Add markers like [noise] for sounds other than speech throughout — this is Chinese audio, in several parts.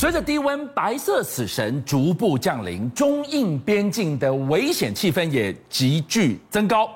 随着低温白色死神逐步降临，中印边境的危险气氛也急剧增高。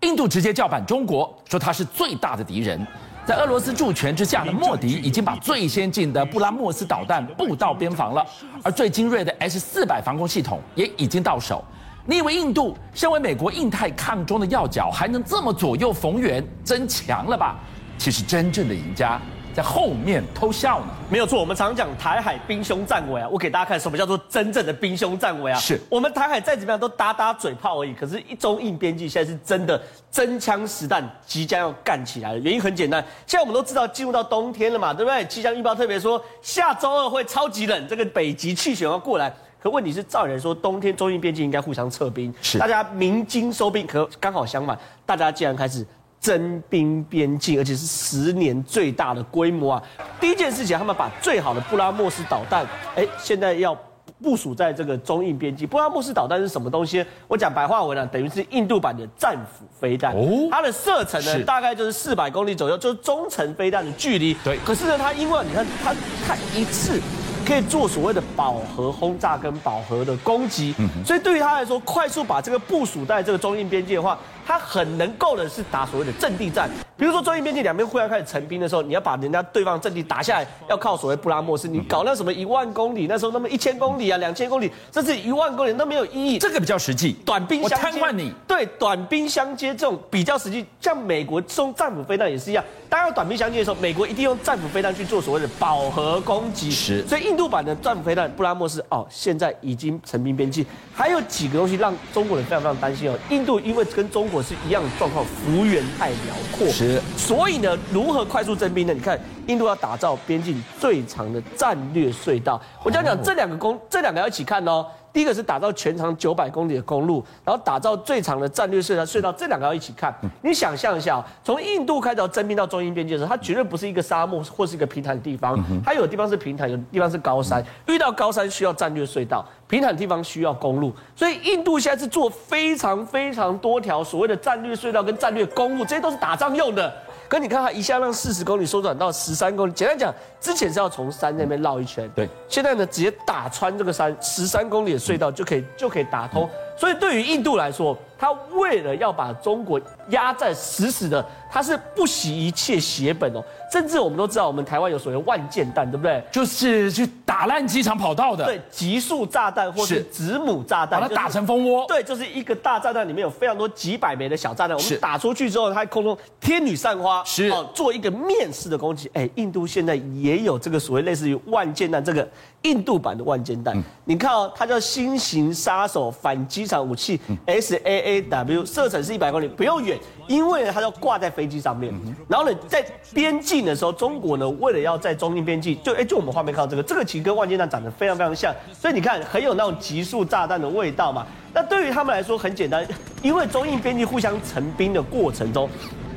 印度直接叫板中国，说他是最大的敌人。在俄罗斯助权之下的莫迪已经把最先进的布拉莫斯导弹布到边防了，而最精锐的 S 四百防空系统也已经到手。你以为印度身为美国印太抗中的要角，还能这么左右逢源，真强了吧？其实真正的赢家。在后面偷笑呢？没有错，我们常讲台海兵凶战危啊。我给大家看什么叫做真正的兵凶战危啊？是我们台海再怎么样都打打嘴炮而已。可是，一中印边境现在是真的真枪实弹，即将要干起来了。原因很简单，现在我们都知道进入到冬天了嘛，对不对？气象预报特别说下周二会超级冷，这个北极气旋要过来。可问题是，照理来说，冬天中印边境应该互相撤兵，是大家鸣金收兵。可刚好相反，大家竟然开始。征兵边境，而且是十年最大的规模啊！第一件事情，他们把最好的布拉莫斯导弹，哎，现在要部署在这个中印边境。布拉莫斯导弹是什么东西？我讲白话文啊，等于是印度版的战斧飞弹。哦，它的射程呢，大概就是四百公里左右，就是中程飞弹的距离。对。可是呢，它因为你看，它它一次可以做所谓的饱和轰炸跟饱和的攻击，所以对于他来说，快速把这个部署在这个中印边界的话。他很能够的是打所谓的阵地战，比如说中印边境两边互相开始成兵的时候，你要把人家对方阵地打下来，要靠所谓布拉莫斯。你搞那什么一万公里，那时候那么一千公里啊，两千公里，甚至一万公里都没有意义。这个比较实际，短兵相接。我瘫痪你。对，短兵相接这种比较实际，像美国送战斧飞弹也是一样。当要短兵相接的时候，美国一定用战斧飞弹去做所谓的饱和攻击。是。所以印度版的战斧飞弹布拉莫斯哦，现在已经成兵边境，还有几个东西让中国人非常非常担心哦。印度因为跟中国是一样的状况。幅员太辽阔，是，所以呢，如何快速征兵呢？你看，印度要打造边境最长的战略隧道，我讲讲这两个工，这两个要一起看哦。第一个是打造全长九百公里的公路，然后打造最长的战略隧道。隧道这两个要一起看。你想象一下，从印度开始要征兵到中印边界的时候，它绝对不是一个沙漠或是一个平坦的地方，它有的地方是平坦，有的地方是高山。遇到高山需要战略隧道，平坦的地方需要公路。所以印度现在是做非常非常多条所谓的战略隧道跟战略公路，这些都是打仗用的。可你看，它一下让四十公里缩短到十三公里。简单讲，之前是要从山那边绕一圈，对。现在呢，直接打穿这个山，十三公里的隧道就可以就可以打通。所以对于印度来说，他为了要把中国压在死死的，他是不惜一切血本哦。甚至我们都知道，我们台湾有所谓万箭弹，对不对？就是去打烂机场跑道的。对，集束炸弹或是子母炸弹，把它打成蜂窝。对，就是一个大炸弹里面有非常多几百枚的小炸弹，我们打出去之后，它在空中天女散花，是哦，做一个面式的攻击。哎，印度现在也有这个所谓类似于万箭弹这个。印度版的万箭弹，你看哦，它叫新型杀手反机场武器 S A A W，射程是一百公里，不用远，因为呢它要挂在飞机上面。然后呢，在边境的时候，中国呢为了要在中印边境，就哎就我们画面看到这个，这个其实跟万箭弹长得非常非常像，所以你看很有那种极速炸弹的味道嘛。那对于他们来说很简单，因为中印边境互相成兵的过程中。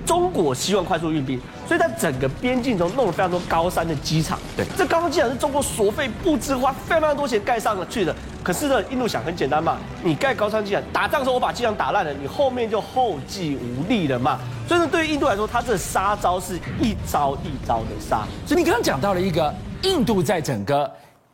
中国希望快速运兵，所以在整个边境中弄了非常多高山的机场。对，这高山机场是中国所费不知花非常非常多钱盖上了去的。可是呢，印度想很简单嘛，你盖高山机场，打仗的时候我把机场打烂了，你后面就后继无力了嘛。所以呢，对于印度来说，他这杀招是一招一招的杀。所以你刚刚讲到了一个印度在整个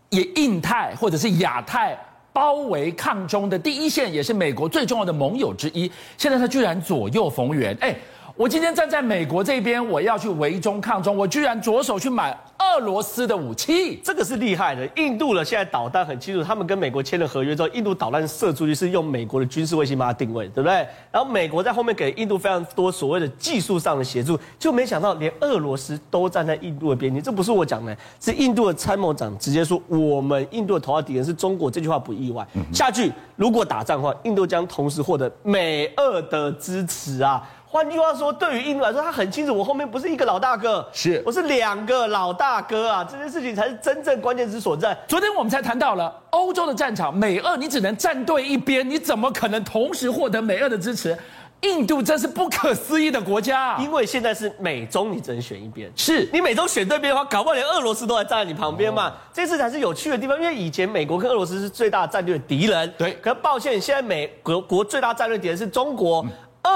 也印太或者是亚太包围抗中的第一线，也是美国最重要的盟友之一。现在他居然左右逢源，哎。我今天站在美国这边，我要去围中抗中，我居然着手去买俄罗斯的武器，这个是厉害的。印度呢，现在导弹很清楚，他们跟美国签了合约之后，印度导弹射出去是用美国的军事卫星把它定位，对不对？然后美国在后面给印度非常多所谓的技术上的协助，就没想到连俄罗斯都站在印度的边境，这不是我讲的，是印度的参谋长直接说，我们印度的头号敌人是中国，这句话不意外。下句如果打仗的话，印度将同时获得美俄的支持啊。换句话说，对于印度来说，他很清楚，我后面不是一个老大哥，是我是两个老大哥啊！这件事情才是真正关键之所在。昨天我们才谈到了欧洲的战场，美俄你只能站对一边，你怎么可能同时获得美俄的支持？印度真是不可思议的国家，因为现在是美中，你只能选一边。是你美中选对边的话，搞不好连俄罗斯都在站在你旁边嘛。这次才是有趣的地方，因为以前美国跟俄罗斯是最大的战略敌人，对。可是抱歉，现在美国国最大战略敌人是中国。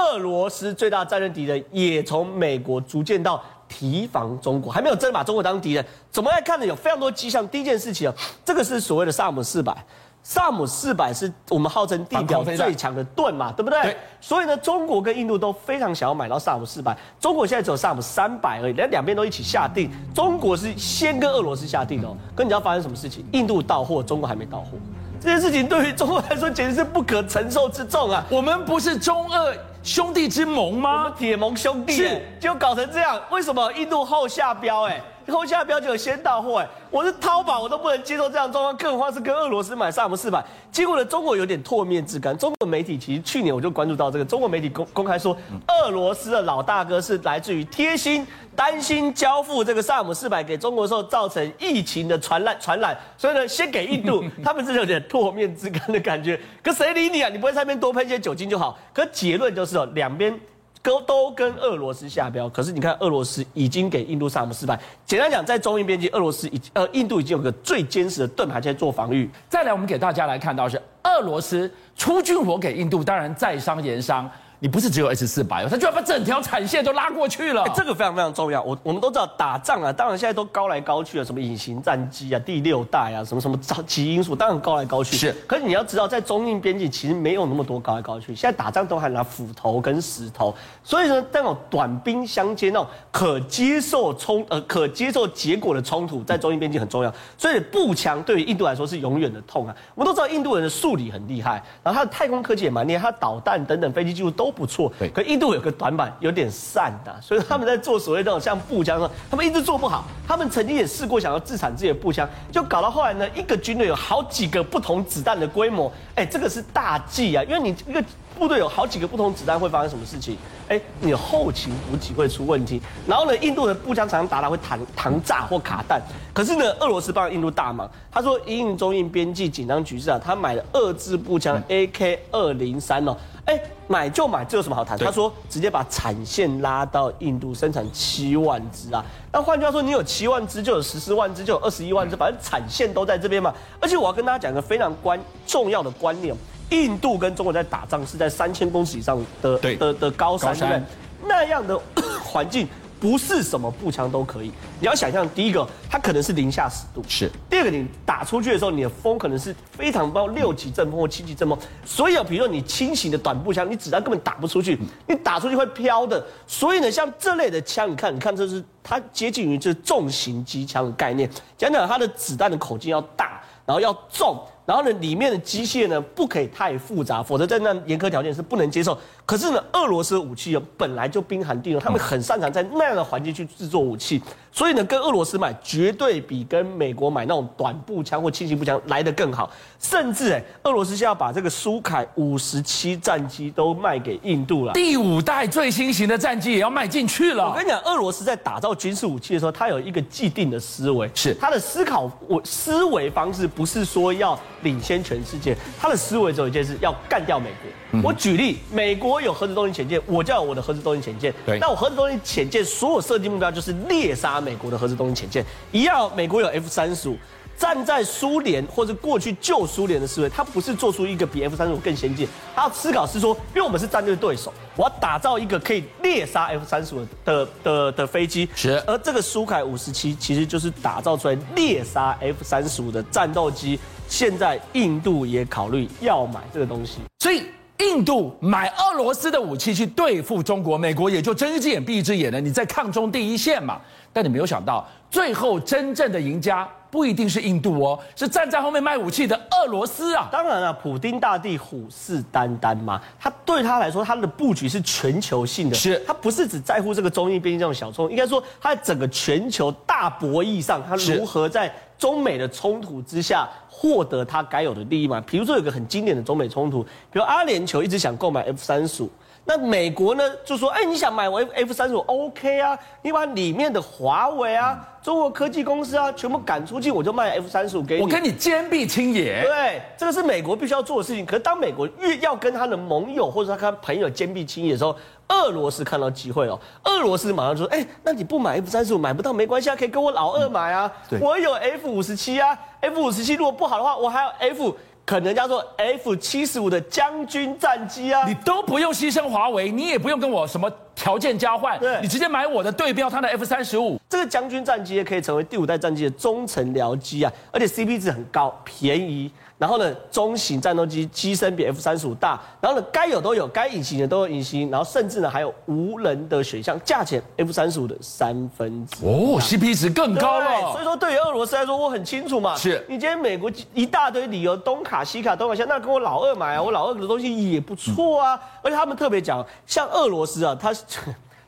俄罗斯最大战略敌人也从美国逐渐到提防中国，还没有真的把中国当敌人。怎么来看呢？有非常多迹象。第一件事情啊，这个是所谓的萨姆四百。萨姆四百是我们号称地表最强的盾嘛，对不对？对。所以呢，中国跟印度都非常想要买到萨姆四百。中国现在只有萨姆三百而已，连两边都一起下定。中国是先跟俄罗斯下定的哦。可你知道发生什么事情？印度到货，中国还没到货。这件事情对于中国来说简直是不可承受之重啊！我们不是中俄兄弟之盟吗？铁盟兄弟，是就搞成这样。为什么印度后下标？哎。后下标就有先到货哎，我是淘宝我都不能接受这样状况，更何况是跟俄罗斯买萨姆四百。结果呢，中国有点唾面之干。中国媒体其实去年我就关注到这个，中国媒体公公开说，俄罗斯的老大哥是来自于贴心，担心交付这个萨姆四百给中国的时候造成疫情的传染传染，所以呢，先给印度，[laughs] 他们是有点唾面之干的感觉。可谁理你啊？你不会在那边多喷些酒精就好。可结论就是哦，两边。都都跟俄罗斯下标，可是你看，俄罗斯已经给印度萨姆示范。简单讲，在中印边境，俄罗斯已呃，印度已经有个最坚实的盾牌在做防御。再来，我们给大家来看到是俄罗斯出军火给印度，当然在商言商。你不是只有 S 四百哦，他居然把整条产线都拉过去了。欸、这个非常非常重要。我我们都知道打仗啊，当然现在都高来高去啊，什么隐形战机啊、第六代啊，什么什么超级因素，当然高来高去。是。可是你要知道，在中印边境其实没有那么多高来高去。现在打仗都还拿斧头跟石头，所以呢，那种短兵相接、那种可接受冲呃可接受结果的冲突，在中印边境很重要。所以步枪对于印度来说是永远的痛啊。我们都知道印度人的数理很厉害，然后他的太空科技也蛮厉害，他导弹等等飞机技术都不错。对。可印度有个短板，有点散的，所以他们在做所谓那种像步枪，他们一直做不好。他们曾经也试过想要自产自己的步枪，就搞到后来呢，一个军队有好几个不同子弹的规模，哎，这个是大忌啊，因为你一个部队有好几个不同子弹，会发生什么事情？哎，你的后勤补给会出问题。然后呢，印度的步枪常常打打会弹膛炸或卡弹。可是呢，俄罗斯帮印度大忙，他说，因应中印边境紧张局势啊，他买了二支步枪 AK 二零三哦。哎，买就买，这有什么好谈？他说直接把产线拉到印度生产七万只啊。那换句话说，你有七万只，就有十四万只，就有二十一万只，反正产线都在这边嘛。而且我要跟大家讲一个非常关重要的观念：印度跟中国在打仗是在三千公尺以上的的的高山，对不对？那样的 [coughs] 环境。不是什么步枪都可以。你要想象，第一个，它可能是零下十度；是。第二个，你打出去的时候，你的风可能是非常高，六级阵风或七级阵风。所以啊，比如说你轻型的短步枪，你子弹根本打不出去，你打出去会飘的。所以呢，像这类的枪，你看，你看，这是它接近于这重型机枪的概念。讲讲它的子弹的口径要大，然后要重。然后呢，里面的机械呢不可以太复杂，否则在那严苛条件是不能接受。可是呢，俄罗斯的武器啊本来就冰寒地冻，他们很擅长在那样的环境去制作武器，所以呢，跟俄罗斯买绝对比跟美国买那种短步枪或轻型步枪来得更好。甚至哎，俄罗斯现在要把这个苏凯五十七战机都卖给印度了，第五代最新型的战机也要卖进去了。我跟你讲，俄罗斯在打造军事武器的时候，他有一个既定的思维，是他的思考我思维方式不是说要。领先全世界，他的思维只有一件事：要干掉美国。嗯、我举例，美国有核子动力潜舰，我就有我的核子动力潜舰。对，那我核子动力潜舰所有设计目标就是猎杀美国的核子动力潜舰。一样，美国有 F 三十五，站在苏联或者过去旧苏联的思维，他不是做出一个比 F 三十五更先进，他要思考是说，因为我们是战略对手，我要打造一个可以猎杀 F 三十五的的的飞机。是，而这个苏凯五十七其实就是打造出来猎杀 F 三十五的战斗机。现在印度也考虑要买这个东西，所以印度买俄罗斯的武器去对付中国，美国也就睁一只眼闭一只眼了。你在抗中第一线嘛，但你没有想到，最后真正的赢家不一定是印度哦，是站在后面卖武器的俄罗斯啊。当然了，普丁大帝虎视眈眈嘛，他对他来说，他的布局是全球性的，是他不是只在乎这个中印边境这种小冲，应该说他在整个全球大博弈上，他如何在中美的冲突之下。获得他该有的利益嘛？比如说有个很经典的中美冲突，比如阿联酋一直想购买 F 三十五，那美国呢就说：哎，你想买我 F F 三十五 OK 啊？你把里面的华为啊、中国科技公司啊全部赶出去，我就卖 F 三十五给你。我跟你坚壁清野。对，这个是美国必须要做的事情。可是当美国越要跟他的盟友或者他跟他朋友坚壁清野的时候，俄罗斯看到机会哦，俄罗斯马上就说：哎，那你不买 F 三十五买不到没关系啊，可以跟我老二买啊，对我有 F 五十七啊。F 五十七如果不好的话，我还有 F 可能叫做 F 七十五的将军战机啊，你都不用牺牲华为，你也不用跟我什么条件交换，对你直接买我的对标他的 F 三十五。这个将军战机可以成为第五代战机的中程僚机啊，而且 CP 值很高，便宜。然后呢，中型战斗机机身比 F 三十五大，然后呢，该有都有，该隐形的都有隐形，然后甚至呢还有无人的选项，价钱 F 三十五的三分之哦，CP 值更高了。所以说，对于俄罗斯来说，我很清楚嘛，是你今天美国一大堆理由，东卡西卡东卡西，那跟我老二买啊，我老二的东西也不错啊，嗯、而且他们特别讲，像俄罗斯啊，它。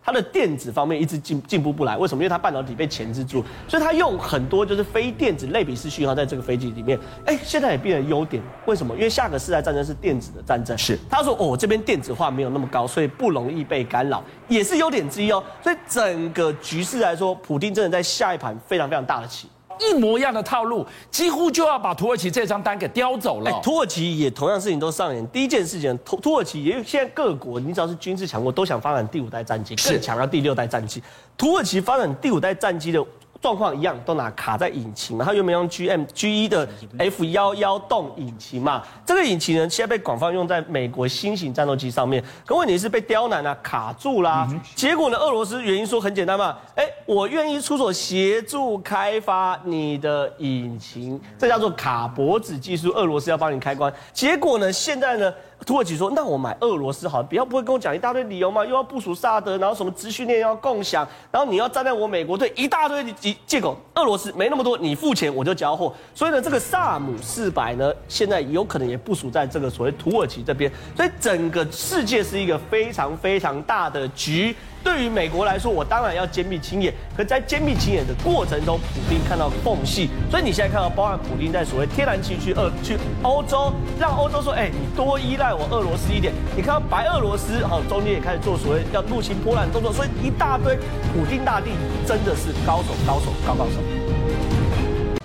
它的电子方面一直进进步不来，为什么？因为它半导体被钳制住，所以它用很多就是非电子类比式讯号在这个飞机里面。哎，现在也变成优点，为什么？因为下个世代战争是电子的战争。是，他说哦，这边电子化没有那么高，所以不容易被干扰，也是优点之一哦。所以整个局势来说，普丁真的在下一盘非常非常大的棋。一模一样的套路，几乎就要把土耳其这张单给叼走了。土耳其也同样事情都上演。第一件事情，土土耳其也现在各国，你只要是军事强国，都想发展第五代战机，更强调第六代战机。土耳其发展第五代战机的。状况一样，都拿卡在引擎嘛，它原本用 G M G 一的 F 幺幺洞引擎嘛，这个引擎呢，现在被广泛用在美国新型战斗机上面。可问题是被刁难啊，卡住啦。结果呢，俄罗斯原因说很简单嘛，哎，我愿意出手协助开发你的引擎，这叫做卡脖子技术，俄罗斯要帮你开关。结果呢，现在呢？土耳其说：“那我买俄罗斯好，不要不会跟我讲一大堆理由嘛，又要部署萨德，然后什么资讯链要共享，然后你要站在我美国队，一大堆借借口。俄罗斯没那么多，你付钱我就交货。所以呢，这个萨姆四百呢，现在有可能也部署在这个所谓土耳其这边。所以整个世界是一个非常非常大的局。”对于美国来说，我当然要坚壁清野。可在坚壁清野的过程中，普丁看到缝隙，所以你现在看到，包含普丁在所谓天然气去俄去欧洲，让欧洲说，哎，你多依赖我俄罗斯一点。你看到白俄罗斯哈中间也开始做所谓要入侵波兰动作，所以一大堆，普丁大帝真的是高手高手高高手。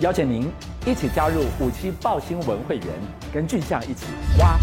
邀请您一起加入五七爆新闻会员，跟俊相一起挖。